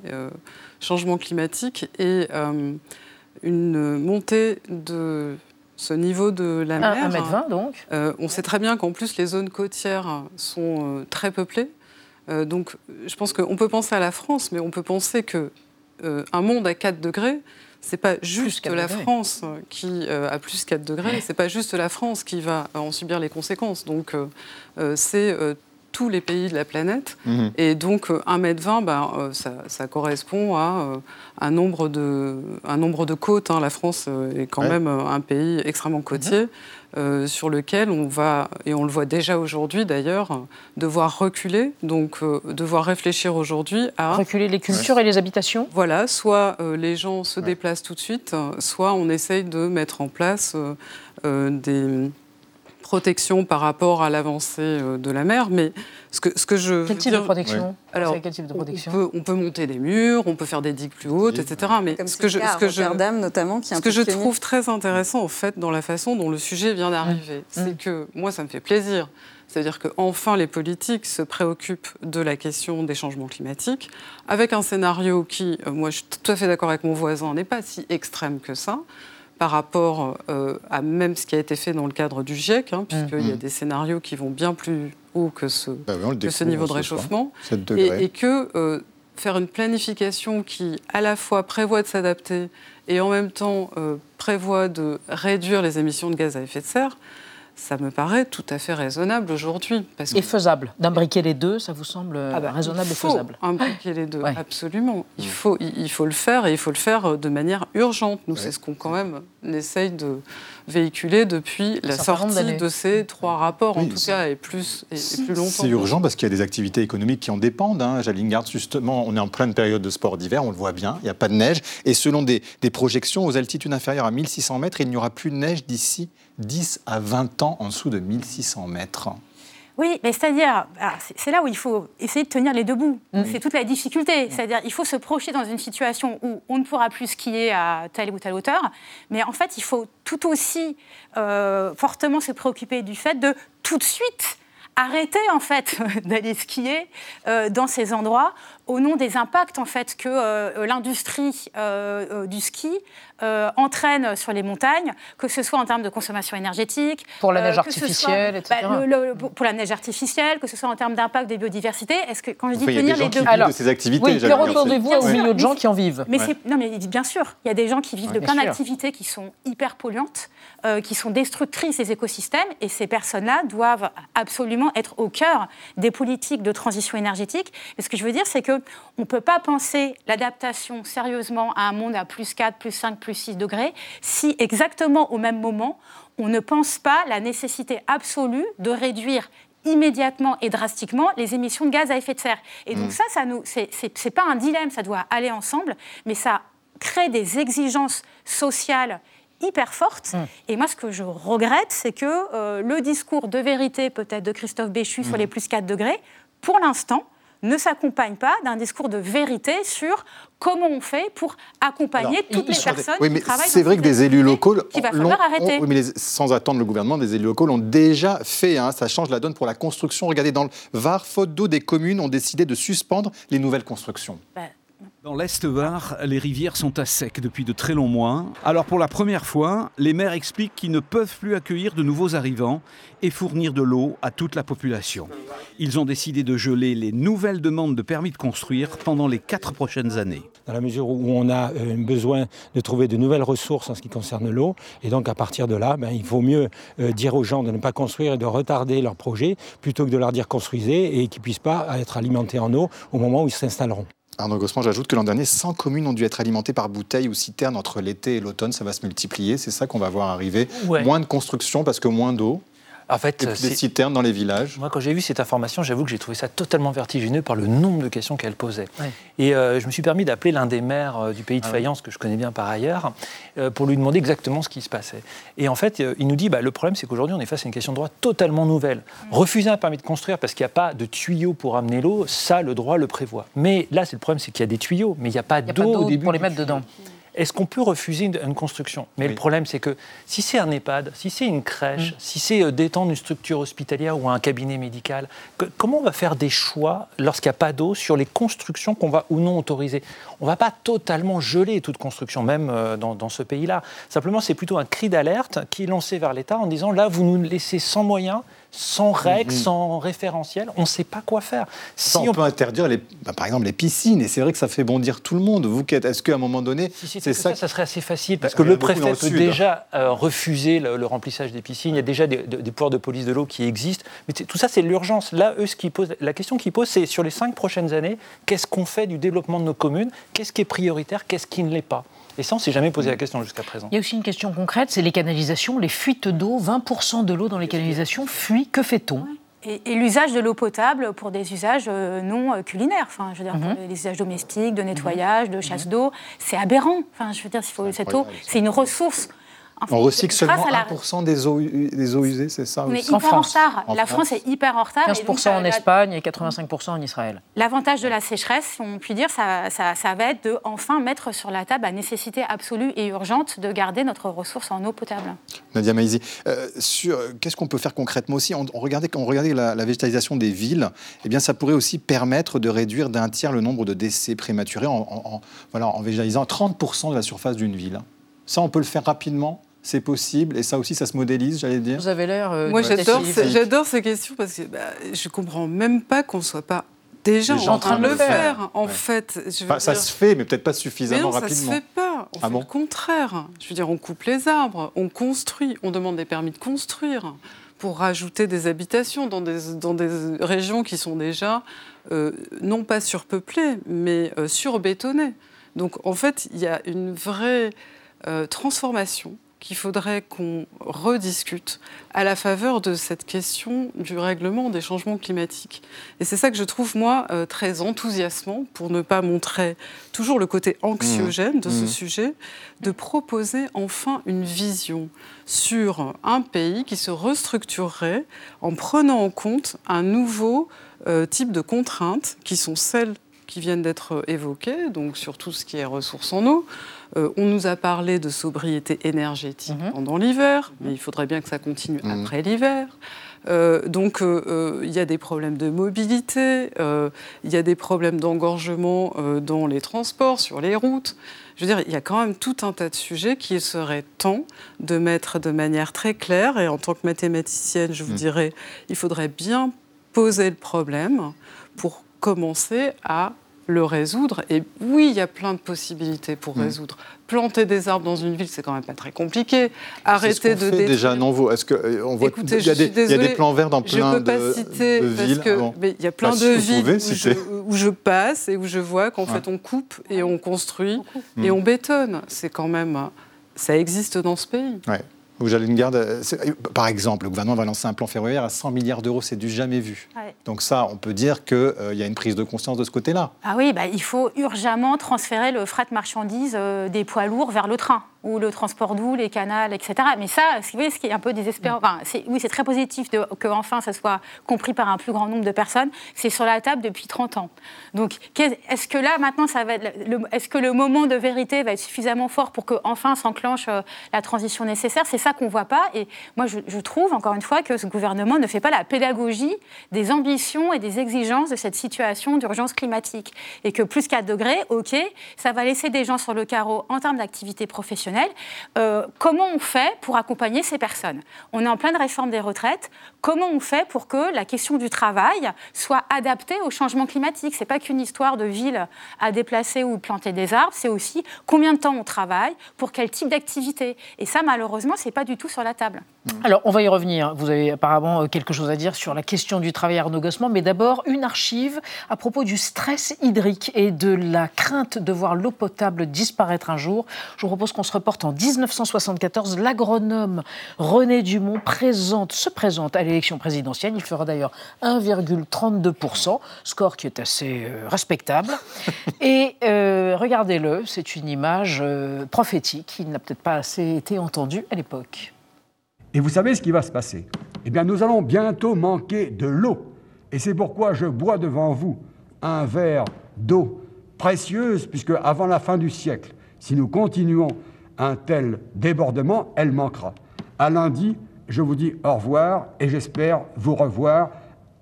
changements climatiques et une montée de ce niveau de la mer. 1,20 m donc On sait très bien qu'en plus, les zones côtières sont très peuplées. donc je pense qu'on peut penser à la France, mais on peut penser que un monde à 4 degrés, c'est pas juste la France qui euh, a plus 4 degrés, c'est pas juste la France qui va en subir les conséquences. Donc euh, euh, c'est tous les pays de la planète. Mhm. Et donc 1m20, ben, ça, correspond à un, nombre de, un nombre de côtes. Hein. La France est quand même un pays extrêmement côtier. Mhm. Euh, sur lequel on va, et on le voit déjà aujourd'hui d'ailleurs, devoir reculer, donc euh, devoir réfléchir aujourd'hui à... Reculer les cultures et les habitations. Voilà, soit euh, les gens se déplacent tout de suite, soit on essaye de mettre en place des protection par rapport à l'avancée euh, de la mer, mais ce que, ce que je... Quel type de protection Alors, quel type de on- protection on peut, on peut monter des murs, on peut faire des digues plus hautes, etc. Mais Comme ce que je, ce que je, notamment, qui ce que je trouve très intéressant, au fait, dans la façon dont le sujet vient d'arriver, c'est que moi, ça me fait plaisir. C'est-à-dire qu'enfin, les politiques se préoccupent de la question des changements climatiques, avec un scénario qui, euh, moi, je suis tout à fait d'accord avec mon voisin, n'est pas si extrême que ça par rapport euh, à même ce qui a été fait dans le cadre du GIEC, hein, puisqu'il y a Mhm. des scénarios qui vont bien plus haut que ce, Bah oui, que ce niveau de réchauffement. 7 degrés. Et, et que euh, faire une planification qui, à la fois, prévoit de s'adapter et en même temps euh, prévoit de réduire les émissions de gaz à effet de serre, ça me paraît tout à fait raisonnable aujourd'hui. Parce Et faisable. D'imbriquer les deux, ça vous semble Ah bah, raisonnable il et faut faisable imbriquer les deux, Ouais. absolument. Il faut, il, il faut le faire et il faut le faire euh, de manière urgente. Nous, c'est ce qu'on quand même essaye de véhiculer depuis la sortie de ces trois rapports, en tout cas, et plus, et, et plus longtemps. C'est urgent parce qu'il y a des activités économiques qui en dépendent. Hein. Jalingard, justement, on est en pleine période de sport d'hiver, on le voit bien, il n'y a pas de neige. Et selon des, des projections, aux altitudes inférieures à 1600 mètres, il n'y aura plus de neige d'ici 10 à 20 ans en dessous de 1600 mètres. Oui, mais c'est-à-dire, alors, c'est là où il faut essayer de tenir les deux bouts. Mm. C'est toute la difficulté. C'est-à-dire, il faut se projeter dans une situation où on ne pourra plus skier à telle ou telle hauteur, mais en fait, il faut tout aussi euh, fortement se préoccuper du fait de tout de suite arrêter en fait d'aller skier euh, dans ces endroits au nom des impacts en fait que euh, l'industrie euh, euh, du ski euh, entraîne sur les montagnes, que ce soit en termes de consommation énergétique, Pour la neige que ce artificielle, soit, etc. bah, le- le- pour la neige artificielle, que ce soit en termes d'impact des biodiversités. Est-ce que quand je dis Enfin, il y a tenir des gens les qui deux vivent bouts- de ces activités. Oui, c'est- au Ouais. milieu de gens qui en vivent. Mais Ouais. non, mais bien sûr, il y a des gens qui vivent de bien plein d'activités qui sont hyper polluantes, euh, qui sont destructrices des écosystèmes, et ces personnes-là doivent absolument être au cœur des politiques de transition énergétique. Mais ce que je veux dire, c'est que on peut pas penser l'adaptation sérieusement à un monde à plus 4, plus 5, plus 6 degrés si exactement au même moment on ne pense pas la nécessité absolue de réduire immédiatement et drastiquement les émissions de gaz à effet de serre. Et donc Mm. ça, ça nous, c'est, pas un dilemme, ça doit aller ensemble, mais ça crée des exigences sociales hyper fortes. Et moi, ce que je regrette, c'est que euh, le discours de vérité, peut-être de Christophe Béchu sur Mm. les plus 4 degrés, pour l'instant, ne s'accompagne pas d'un discours de vérité sur comment on fait pour accompagner Alors, toutes les personnes Oui, qui mais travaillent c'est vrai que des élus locaux, qu'il va falloir arrêter. ont- oui, mais les- sans attendre le gouvernement, des élus locaux l'ont déjà fait. hein. ça change la donne pour la construction. Regardez, dans le Var, faute d'eau, des communes ont décidé de suspendre les nouvelles constructions. Dans l'Est Var, les rivières sont à sec depuis de très longs mois. Alors pour la première fois, les maires expliquent qu'ils ne peuvent plus accueillir de nouveaux arrivants et fournir de l'eau à toute la population. Ils ont décidé de geler les nouvelles demandes de permis de construire pendant les quatre prochaines années. dans la mesure où on a euh, besoin de trouver de nouvelles ressources en ce qui concerne l'eau. Et donc à partir de là, ben, il vaut mieux euh, dire aux gens de ne pas construire et de retarder leur projet plutôt que de leur dire construisez et qu'ils ne puissent pas être alimentés en eau au moment où ils s'installeront. Arnaud Gossman, j'ajoute que l'an dernier, 100 communes ont dû être alimentées par bouteilles ou citernes entre l'été et l'automne. Ça va se multiplier. C'est ça qu'on va voir arriver. Ouais. Moins de construction parce que moins d'eau. En fait, et puis des citernes dans les villages. Moi, quand j'ai vu cette information, j'avoue que j'ai trouvé ça totalement vertigineux par le nombre de questions qu'elle posait. Ouais. Et euh, je me suis permis d'appeler l'un des maires euh, du pays de Ah ouais. Fayence, que je connais bien par ailleurs, euh, pour lui demander exactement ce qui se passait. Et en fait, euh, il nous dit bah, le problème, c'est qu'aujourd'hui, on est face à une question de droit totalement nouvelle. Refuser un permis de construire parce qu'il n'y a pas de tuyaux pour amener l'eau, ça, le droit le prévoit. Mais là, c'est le problème, c'est qu'il y a des tuyaux, mais il n'y a pas d'eau au d'eau début. pour les mettre tuyau. dedans. Est-ce qu'on peut refuser une, une construction? Mais le problème, c'est que si c'est un EHPAD, si c'est une Mm. crèche, si c'est euh, d'étendre une structure hospitalière ou un cabinet médical, que- comment on va faire des choix lorsqu'il n'y a pas d'eau sur les constructions qu'on va ou non autoriser? On ne va pas totalement geler toute construction, même euh, dans, dans ce pays-là. Simplement, c'est plutôt un cri d'alerte qui est lancé vers l'État en disant là, vous nous laissez sans moyens, sans règles, Mhm. sans référentiel, on ne sait pas quoi faire. Ça, on, peut interdire, les, bah, par exemple, les piscines. Et c'est vrai que ça fait bondir tout le monde. Vous, qui êtes- est-ce qu'à un moment donné, Si c'est ça, ça ça serait assez facile parce Bah, que le préfet le peut déjà euh, refuser le, le remplissage des piscines. Il y a déjà des, pouvoirs de police de l'eau qui existent. Mais tout ça, c'est l'urgence. Là, eux, ce qui pose, la question qu'ils posent, c'est sur les cinq prochaines années, qu'est-ce qu'on fait du développement de nos communes? Qu'est-ce qui est prioritaire? Qu'est-ce qui ne l'est pas? Et ça, on ne s'est jamais posé la question jusqu'à présent. Il y a aussi une question concrète, c'est les canalisations, les fuites d'eau. 20% de l'eau dans les canalisations fuit. Que fait-on? Et, et l'usage de l'eau potable pour des usages euh, non euh, culinaires, enfin, je veux dire, Mhm. pour les usages domestiques, de nettoyage, de chasse d'eau, c'est aberrant. Enfin, je veux dire, il faut, cette eau, c'est une ressource On recycle seulement la- 1% des eaux, u- des eaux usées, c'est ça On est hyper en retard. En La France. France est hyper en retard. et donc, 15% en la- Espagne et 85% en Israël. L'avantage de la sécheresse, si on peut dire, ça, ça- ça va être de enfin mettre sur la table la nécessité absolue et urgente de garder notre ressource en eau potable. Nadia Maizi, euh, sur qu'est-ce qu'on peut faire concrètement aussi? On, on regardait, Quand on regardait la, la végétalisation des villes, eh bien, ça pourrait aussi permettre de réduire d'un tiers le nombre de décès prématurés en, en- en- voilà, en végétalisant 30% de la surface d'une ville. Ça, on peut le faire rapidement, c'est possible, et ça aussi, ça se modélise, j'allais dire. Vous avez l'air. euh, Moi, j'adore j'adore ces questions parce que bah, je comprends même pas qu'on soit pas déjà, en train de le faire. En Ouais. fait, je veux Enfin, ça dire- se fait, mais peut-être pas Mais suffisamment non, ça rapidement. se fait pas. On Ah fait bon le contraire. Je veux dire, on coupe les arbres, on construit, on demande des permis de construire pour rajouter des habitations dans des, dans des régions qui sont déjà euh, non pas surpeuplées, mais euh, surbétonnées. Donc en fait, il y a une vraie euh, transformation qu'il faudrait qu'on rediscute à la faveur de cette question du règlement des changements climatiques. Et c'est ça que je trouve, moi, euh, très enthousiasmant, pour ne pas montrer toujours le côté anxiogène de ce Mmh. sujet, de proposer enfin une vision sur un pays qui se restructurerait en prenant en compte un nouveau euh, type de contraintes qui sont celles qui viennent d'être évoquées, donc sur tout ce qui est ressources en eau. Euh, on nous a parlé de sobriété énergétique pendant l'hiver, mais il faudrait bien que ça continue Mhm. après l'hiver. Euh, donc euh, euh, il y a des problèmes de mobilité, euh, il y a des problèmes d'engorgement euh, dans les transports, sur les routes. Je veux dire, il y a quand même tout un tas de sujets qu'il serait temps de mettre de manière très claire. Et en tant que mathématicienne, je vous dirais, il faudrait bien poser le problème pour commencer à le résoudre. Et oui, il y a plein de possibilités pour Mm. résoudre. Planter des arbres dans une ville, c'est quand même pas très compliqué. Arrêter de fait détruire. déjà à Nouveau. Est-ce que euh, on voit Écoutez, il y a des, il y a des plans verts dans plein je peux pas de, citer de parce villes que bon. mais il y a plein Bah, de si, villes pouvez où je, citer. où je passe et où je vois qu'en Ouais. fait on coupe et on construit et Mm. on bétonne. C'est quand même ça existe dans ce pays. Ouais. Vous allez une garde. euh, c'est- Par exemple, le gouvernement va lancer un plan ferroviaire à 100 milliards d'euros, c'est du jamais vu. Ouais. Donc ça, on peut dire qu'il y a une prise de conscience de ce côté-là. Ah oui, bah, il faut urgemment transférer le fret marchandises euh, des poids lourds vers le train ou le transport doux, les canals, etc. Mais ça, vous voyez, ce qui est un peu désespérant, enfin, c'est- oui, c'est très positif de, que enfin ça soit compris par un plus grand nombre de personnes. C'est sur la table depuis 30 ans. Donc, est-ce que là, maintenant, ça va est-ce que le moment de vérité va être suffisamment fort pour que enfin s'enclenche euh, la transition nécessaire? C'est ça qu'on voit pas. Et moi, je, je trouve, encore une fois, que ce gouvernement ne fait pas la pédagogie des ambitions et des exigences de cette situation d'urgence climatique. Et que plus 4 degrés, OK, ça va laisser des gens sur le carreau en termes d'activité professionnelle. Euh, comment on fait pour accompagner ces personnes? On est en pleine réforme des retraites. Comment on fait pour que la question du travail soit adaptée au changement climatique? C'est pas qu'une histoire de ville à déplacer ou planter des arbres, c'est aussi combien de temps on travaille, pour quel type d'activité. Et ça, malheureusement, c'est pas du tout sur la table. Alors, on va y revenir. Vous avez apparemment euh, quelque chose à dire sur la question du travail Arnaud Gossement, mais d'abord, une archive à propos du stress hydrique et de la crainte de voir l'eau potable disparaître un jour. Je vous propose qu'on se reporte en 1974. L'agronome René Dumont présente, se présente à l'élection présidentielle. Il fera d'ailleurs 1,32%, score qui est assez euh, respectable. Et euh, regardez-le, c'est une image euh, prophétique. Il n'a peut-être pas assez été entendu à l'époque. Et vous savez ce qui va se passer? Eh bien, nous allons bientôt manquer de l'eau. Et c'est pourquoi je bois devant vous un verre d'eau précieuse, puisque avant la fin du siècle, si nous continuons un tel débordement, elle manquera. À lundi, je vous dis au revoir et j'espère vous revoir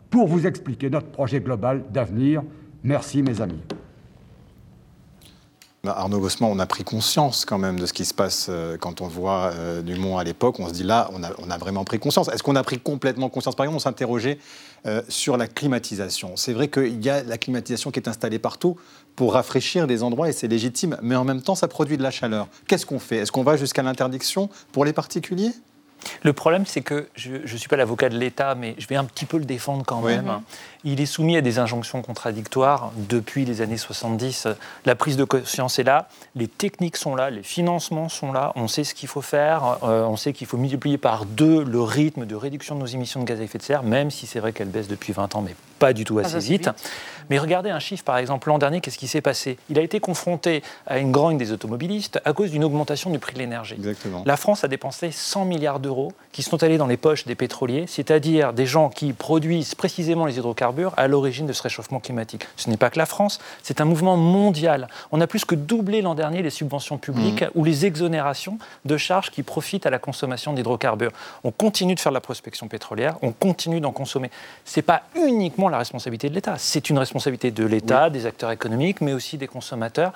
pour vous expliquer notre projet global d'avenir. Merci, mes amis. Bah, Arnaud Gossement, on a pris conscience quand même de ce qui se passe euh, quand on voit euh, Dumont à l'époque. On se dit là, on a, on a vraiment pris conscience. Est-ce qu'on a pris complètement conscience? Par exemple, on s'interrogeait euh, sur la climatisation. C'est vrai qu'il y a la climatisation qui est installée partout pour rafraîchir des endroits et c'est légitime, mais en même temps, ça produit de la chaleur. Qu'est-ce qu'on fait? Est-ce qu'on va jusqu'à l'interdiction pour les particuliers? Le problème, c'est que je ne suis pas l'avocat de l'État, mais je vais un petit peu le défendre quand Oui. même. Il est soumis à des injonctions contradictoires depuis les années 70. La prise de conscience est là, les techniques sont là, les financements sont là, on sait ce qu'il faut faire, euh, on sait qu'il faut multiplier par deux le rythme de réduction de nos émissions de gaz à effet de serre, même si c'est vrai qu'elles baissent depuis 20 ans, mais pas du tout assez vite. vite. Mais regardez un chiffre, par exemple, l'an dernier, qu'est-ce qui s'est passé? Il a été confronté à une grogne des automobilistes à cause d'une augmentation du prix de l'énergie. La France a dépensé 100 milliards d'euros qui sont allés dans les poches des pétroliers, c'est-à-dire des gens qui produisent précisément les hydrocarbures à l'origine de ce réchauffement climatique. Ce n'est pas que la France, c'est un mouvement mondial. On a plus que doublé l'an dernier les subventions publiques ou les exonérations de charges qui profitent à la consommation d'hydrocarbures. On continue de faire de la prospection pétrolière, on continue d'en consommer. Ce n'est pas uniquement la responsabilité de l'État, c'est une responsabilité de l'État, des acteurs économiques, mais aussi des consommateurs.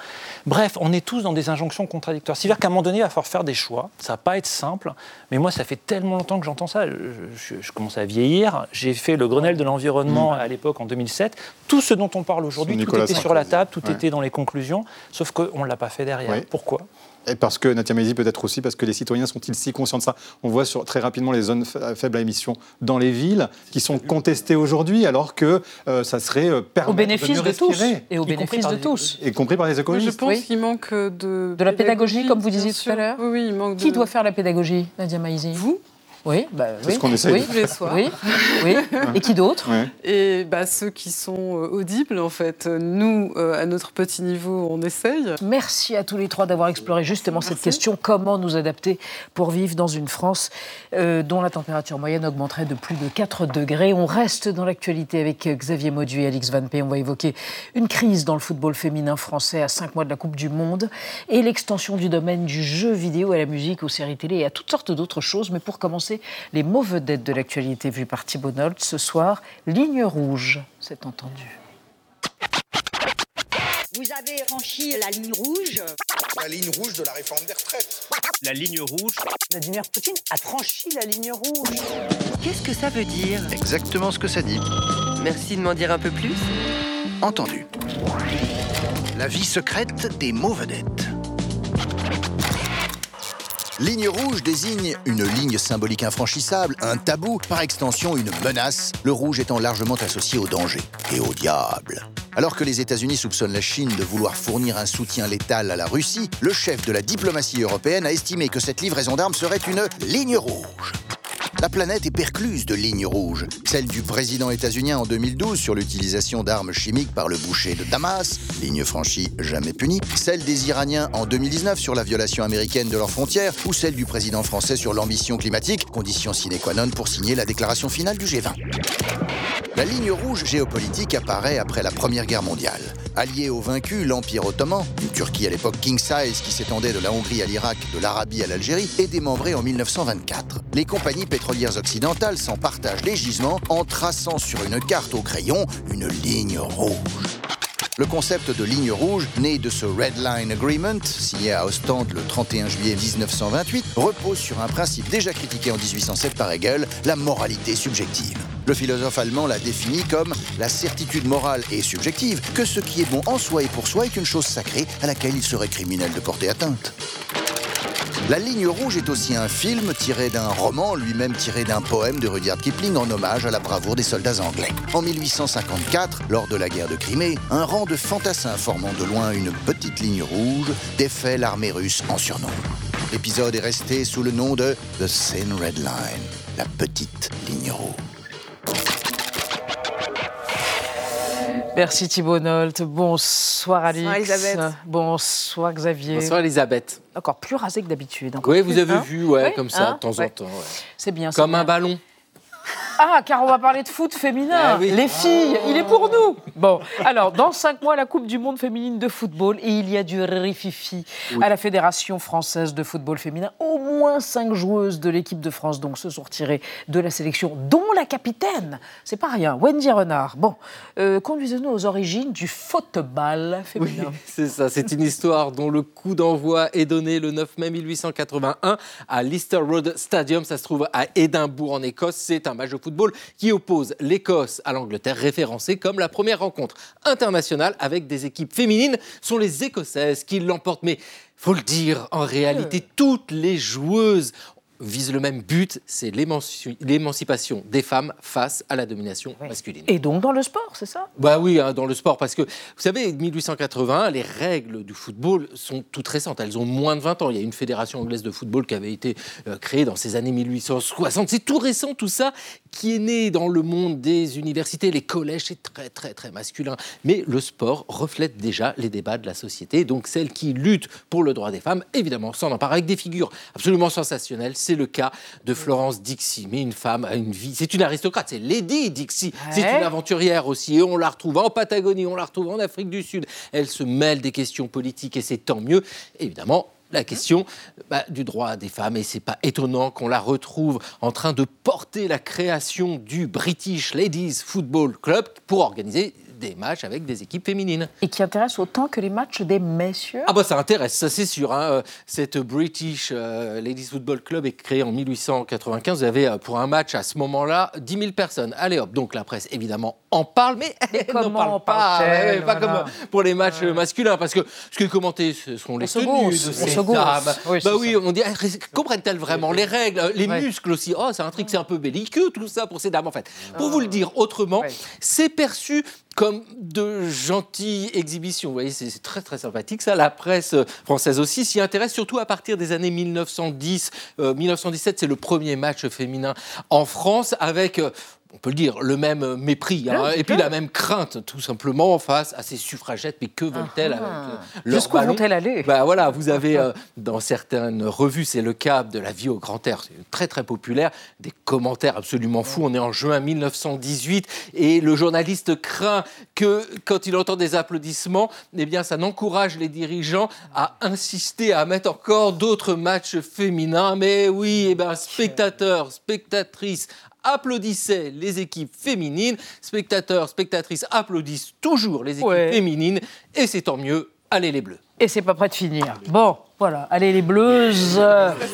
Bref, on est tous dans des injonctions contradictoires. C'est-à-dire qu'à un moment donné, il va falloir faire des choix. Ça va pas être simple, mais moi, ça fait tellement longtemps que j'entends ça. Je, je- je commence à vieillir. J'ai fait le Grenelle de l'environnement à l'époque en 2007. Tout ce dont on parle aujourd'hui, tout Nicolas était sur la table, tout Ouais. était dans les conclusions, sauf qu'on ne l'a pas fait derrière. Oui. Pourquoi? Et parce que, Nadia Maizi, peut-être aussi parce que les citoyens sont-ils si conscients de ça? On voit sur, très rapidement les zones fa- faibles à émission dans les villes qui sont contestées aujourd'hui, alors que euh, ça serait euh, Au permettre bénéfice mieux de tous. Et au bénéfice par de tous. Y compris par les Moi, je écologistes. pense Oui. qu'il manque de. De la pédagogie, comme vous disiez tout à l'heure Oui, oui, il manque Qui de- doit faire la pédagogie, Nadia Maïzi Vous Oui, bah, C'est oui. ce qu'on oui. de tous les soirs. Oui, oui. Et qui d'autre. Et bah, ceux qui sont euh, audibles, en fait. Nous, euh, à notre petit niveau, on essaye. Merci à tous les trois d'avoir exploré justement cette question comment nous adapter pour vivre dans une France euh, dont la température moyenne augmenterait de plus de 4 degrés? On reste dans l'actualité avec Xavier Maudu et Alix Van P. On va évoquer une crise dans le football féminin français à 5 mois de la Coupe du Monde et l'extension du domaine du jeu vidéo à la musique, aux séries télé et à toutes sortes d'autres choses. Mais pour commencer, les mots vedettes de l'actualité vus par Thibault Nolte ce soir, ligne rouge, c'est entendu. Vous avez franchi la ligne rouge? La ligne rouge de la réforme des retraites. La ligne rouge. Vladimir Poutine a franchi la ligne rouge. Qu'est-ce que ça veut dire? Exactement ce que ça dit. Merci de m'en dire un peu plus. Entendu. La vie secrète des mots vedettes. Ligne rouge désigne une ligne symbolique infranchissable, un tabou, par extension une menace, le rouge étant largement associé au danger et au diable. Alors que les États-Unis soupçonnent la Chine de vouloir fournir un soutien létal à la Russie, le chef de la diplomatie européenne a estimé que cette livraison d'armes serait une ligne rouge. La planète est percluse de lignes rouges. Celle du président états-unien en 2012 sur l'utilisation d'armes chimiques par le boucher de Damas, ligne franchie jamais punie. Celle des Iraniens en 2019 sur la violation américaine de leurs frontières. Ou celle du président français sur l'ambition climatique, condition sine qua non pour signer la déclaration finale du G20. La ligne rouge géopolitique apparaît après la Première Guerre mondiale. Allié au vaincu, l'Empire ottoman, une Turquie à l'époque king size qui s'étendait de la Hongrie à l'Irak, de l'Arabie à l'Algérie, est démembrée en 1924. Les compagnies pétrolières occidentales s'en partagent les gisements en traçant sur une carte au crayon une ligne rouge. Le concept de ligne rouge, né de ce Red Line Agreement, signé à Ostende le 31 juillet 1928, repose sur un principe déjà critiqué en 1807 par Hegel, la moralité subjective. Le philosophe allemand l'a défini comme la certitude morale et subjective que ce qui est bon en soi et pour soi est une chose sacrée à laquelle il serait criminel de porter atteinte. La ligne rouge est aussi un film tiré d'un roman, lui-même tiré d'un poème de Rudyard Kipling en hommage à la bravoure des soldats anglais. En 1854, lors de la guerre de Crimée, un rang de fantassins formant de loin une petite ligne rouge défait l'armée russe en surnom. L'épisode est resté sous le nom de The Thin Red Line, la petite ligne rouge. Merci Thibault Nolte. Bonsoir Alix. Bonsoir, Elisabeth. Bonsoir Xavier. Bonsoir encore Encore plus rasé que d'habitude. encore Oui, plus, vous avez hein vu, ouais, Oui, comme ça, hein de temps Ouais. en temps. ouais. C'est bien. c'est Comme bien. un ballon. Ah, car on va parler de foot féminin. Ah oui. Les filles, il est pour nous. Bon, alors, dans cinq mois, la Coupe du Monde féminine de football et il y a du rififi à la Fédération française de football féminin. Au moins cinq joueuses de l'équipe de France donc se sont retirées de la sélection, dont la capitaine. C'est pas rien, Wendy Renard. Bon, euh, conduisez-nous aux origines du football féminin. C'est ça, c'est une histoire dont le coup d'envoi est donné le 9 mai 1881 à Lister Road Stadium. Ça se trouve à Édimbourg en Écosse. C'est un match de football qui oppose l'Écosse à l'Angleterre, référencée comme la première rencontre internationale avec des équipes féminines. Sont les Écossaises qui l'emportent. Mais faut le dire, en réalité, toutes les joueuses visent le même but, c'est l'émanci- l'émancipation des femmes face à la domination masculine. Et donc dans le sport, c'est ça? Bah oui, hein, dans le sport, parce que vous savez, 1881, les règles du football sont toutes récentes. Elles ont moins de 20 ans. Il y a une fédération anglaise de football qui avait été euh, créée dans ces années 1860. C'est tout récent, tout ça, qui est né dans le monde des universités, les collèges, c'est très, très, très masculin. Mais le sport reflète déjà les débats de la société. Donc, celles qui luttent pour le droit des femmes, évidemment, s'en emparent avec des figures absolument sensationnelles. C'est le cas de Florence Dixie. Mais une femme a une vie. C'est une aristocrate, c'est Lady Dixie. C'est une aventurière aussi. Et on la retrouve en Patagonie, on la retrouve en Afrique du Sud. Elle se mêle des questions politiques et c'est tant mieux. Évidemment, la question bah, du droit des femmes. Et c'est pas étonnant qu'on la retrouve en train de porter la création du British Ladies Football Club pour organiser des matchs avec des équipes féminines. Et qui intéresse autant que les matchs des messieurs Ah bah ça intéresse, ça c'est sûr. hein. Euh, Cette British euh, Ladies Football Club est créée en 1895. Vous avez euh, pour un match à ce moment-là 10 000 personnes. Allez hop, donc la presse évidemment en parle, mais elle n'en parle pas. Ouais, pas comme pour les matchs masculins, parce que ce qui est commenté, ce sont les se tenues gausse, de on ces se dames. Oui, bah oui, on dit, ah, comprennent-elles vraiment les règles, les Ouais. muscles aussi? Oh, c'est un truc, c'est un peu belliqueux tout ça pour ces dames. En fait, pour vous le dire autrement, c'est perçu comme de gentilles exhibitions. Vous voyez, c'est très très sympathique ça. La presse euh, française aussi s'y intéresse, surtout à partir des années 1910. Euh, 1917, c'est le premier match féminin en France avec. On peut le dire, le même mépris, hein, Ouais, et puis la même crainte, tout simplement, face à ces suffragettes. Mais que veulent-elles avec euh, leur Jusqu'où vont-elles aller? Bah voilà, vous avez euh, dans certaines revues, c'est le cas de La vie au grand air, c'est très très populaire, des commentaires absolument fous. On est en juin 1918 et le journaliste craint que quand il entend des applaudissements, eh bien ça n'encourage les dirigeants à insister à mettre encore d'autres matchs féminins. Mais oui, eh ben spectateurs, spectatrices applaudissaient les équipes féminines, spectateurs, spectatrices applaudissent toujours les équipes Ouais. féminines et c'est tant mieux. Allez les bleus. Et c'est pas prêt de finir. Bon, voilà. Allez, les bleuses.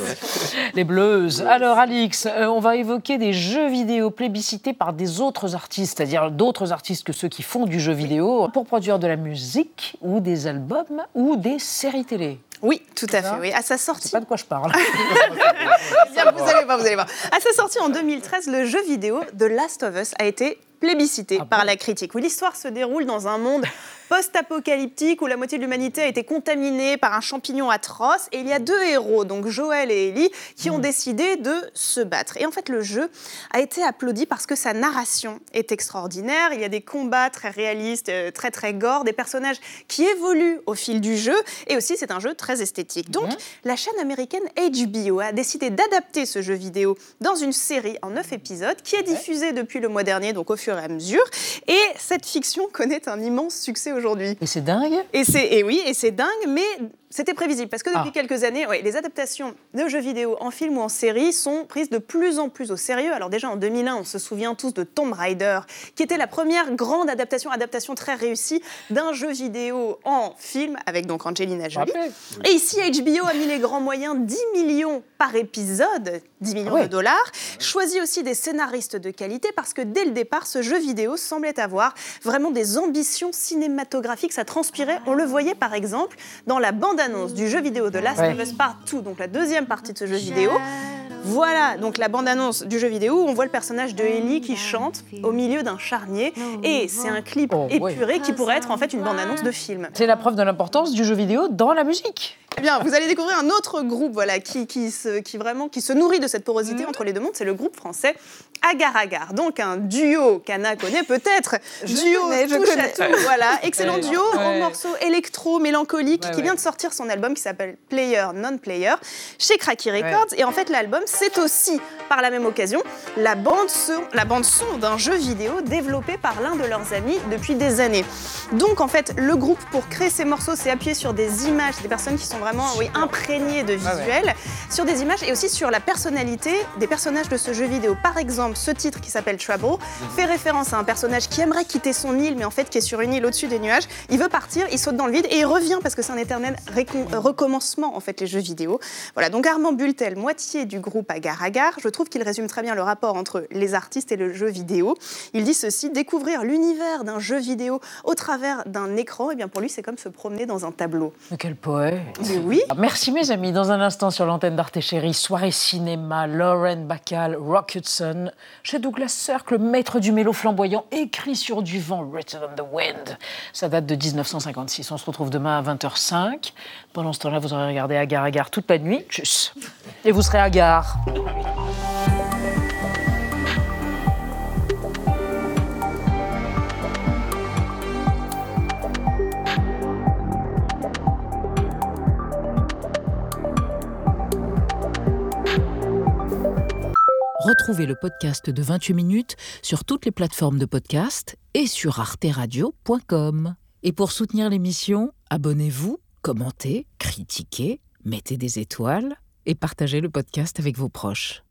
les bleuses. Alors, Alix, euh, on va évoquer des jeux vidéo plébiscités par des autres artistes, c'est-à-dire d'autres artistes que ceux qui font du jeu vidéo, pour produire de la musique ou des albums ou des séries télé. Oui, tout à fait. Oui. À sa sortie. pas de quoi je parle. Bien, vous allez voir, vous allez voir. À sa sortie en 2013, le jeu vidéo The Last of Us a été plébiscité par la critique. Où l'histoire se déroule dans un monde post-apocalyptique où la moitié de l'humanité a été contaminée par un champignon atroce et il y a deux héros, donc Joël et Ellie, qui ont décidé de se battre. Et en fait, le jeu a été applaudi parce que sa narration est extraordinaire. Il y a des combats très réalistes, euh, très très gore, des personnages qui évoluent au fil du jeu et aussi c'est un jeu très esthétique. Donc la chaîne américaine HBO a décidé d'adapter ce jeu vidéo dans une série en 9 épisodes qui est diffusée depuis le mois dernier, donc au fur et à mesure. Et cette fiction connaît un immense succès aujourd'hui. Et c'est dingue Et c'est et oui, et c'est dingue, mais c'était prévisible parce que depuis Ah. quelques années, ouais, les adaptations de jeux vidéo en film ou en série sont prises de plus en plus au sérieux. Alors déjà en 2001, on se souvient tous de Tomb Raider, qui était la première grande adaptation, adaptation très réussie d'un jeu vidéo en film avec donc Angelina Jolie. Et ici, HBO a mis les grands moyens, 10 millions par épisode, 10 millions Ouais. de dollars, choisi aussi des scénaristes de qualité parce que dès le départ, ce jeu vidéo semblait avoir vraiment des ambitions cinématographiques. Ça transpirait. On le voyait par exemple dans la bande-annonce du jeu vidéo de Last Ouais. of Us Part 2, donc la deuxième partie de ce jeu vidéo. Voilà, donc la bande-annonce du jeu vidéo où on voit le personnage de Ellie qui chante au milieu d'un charnier. Et c'est un clip Oh, ouais. épuré qui pourrait être en fait une bande-annonce de film. C'est la preuve de l'importance du jeu vidéo dans la musique. Eh bien, vous allez découvrir un autre groupe voilà, qui, qui, se, qui, vraiment, qui se nourrit de cette porosité Mhm. entre les deux mondes, c'est le groupe français Agar Agar. Donc un duo qu'Anna connaît peut-être. Duo connais, je touche connais. à tout. Voilà, excellent Ouais. duo Ouais. au morceau électro mélancolique Ouais, qui ouais. vient de sortir son album qui s'appelle Player Non Player chez Cracky Records. Et en fait, l'album, c'est aussi par la même occasion la bande son, la bande son d'un jeu vidéo développé par l'un de leurs amis depuis des années. Donc en fait, le groupe pour créer ces morceaux s'est appuyé sur des images, des personnes qui sont vraiment oui, imprégnées de ouais. visuels, sur des images et aussi sur la personnalité des personnages de ce jeu vidéo. Par exemple, ce titre qui s'appelle Trouble fait référence à un personnage qui aimerait quitter son île, mais en fait qui est sur une île au-dessus des nuages. Il veut partir, il saute dans le vide et il revient parce que c'est un éternel recommencement en fait les jeux vidéo. Voilà, donc Armand Bultel, moitié du groupe groupe Agar Agar. Je trouve qu'il résume très bien le rapport entre les artistes et le jeu vidéo. Il dit ceci découvrir l'univers d'un jeu vidéo au travers d'un écran, et bien pour lui, c'est comme se promener dans un tableau. Mais quel poète oui Merci mes amis. Dans un instant sur l'antenne d'Arte Chérie, soirée cinéma, Lauren Bacall, Rock Hudson, chez Douglas Sirk, le maître du mélo flamboyant, écrit sur du vent, Written on the Wind. Ça date de 1956. On se retrouve demain à 20h05. Pendant ce temps-là, vous aurez regardé Agar Agar toute la nuit. Tchuss. Et vous serez à gare. Retrouvez le podcast de 28 minutes sur toutes les plateformes de podcast et sur arteradio.com. Et pour soutenir l'émission, abonnez-vous, commentez, critiquez, mettez des étoiles et partagez le podcast avec vos proches.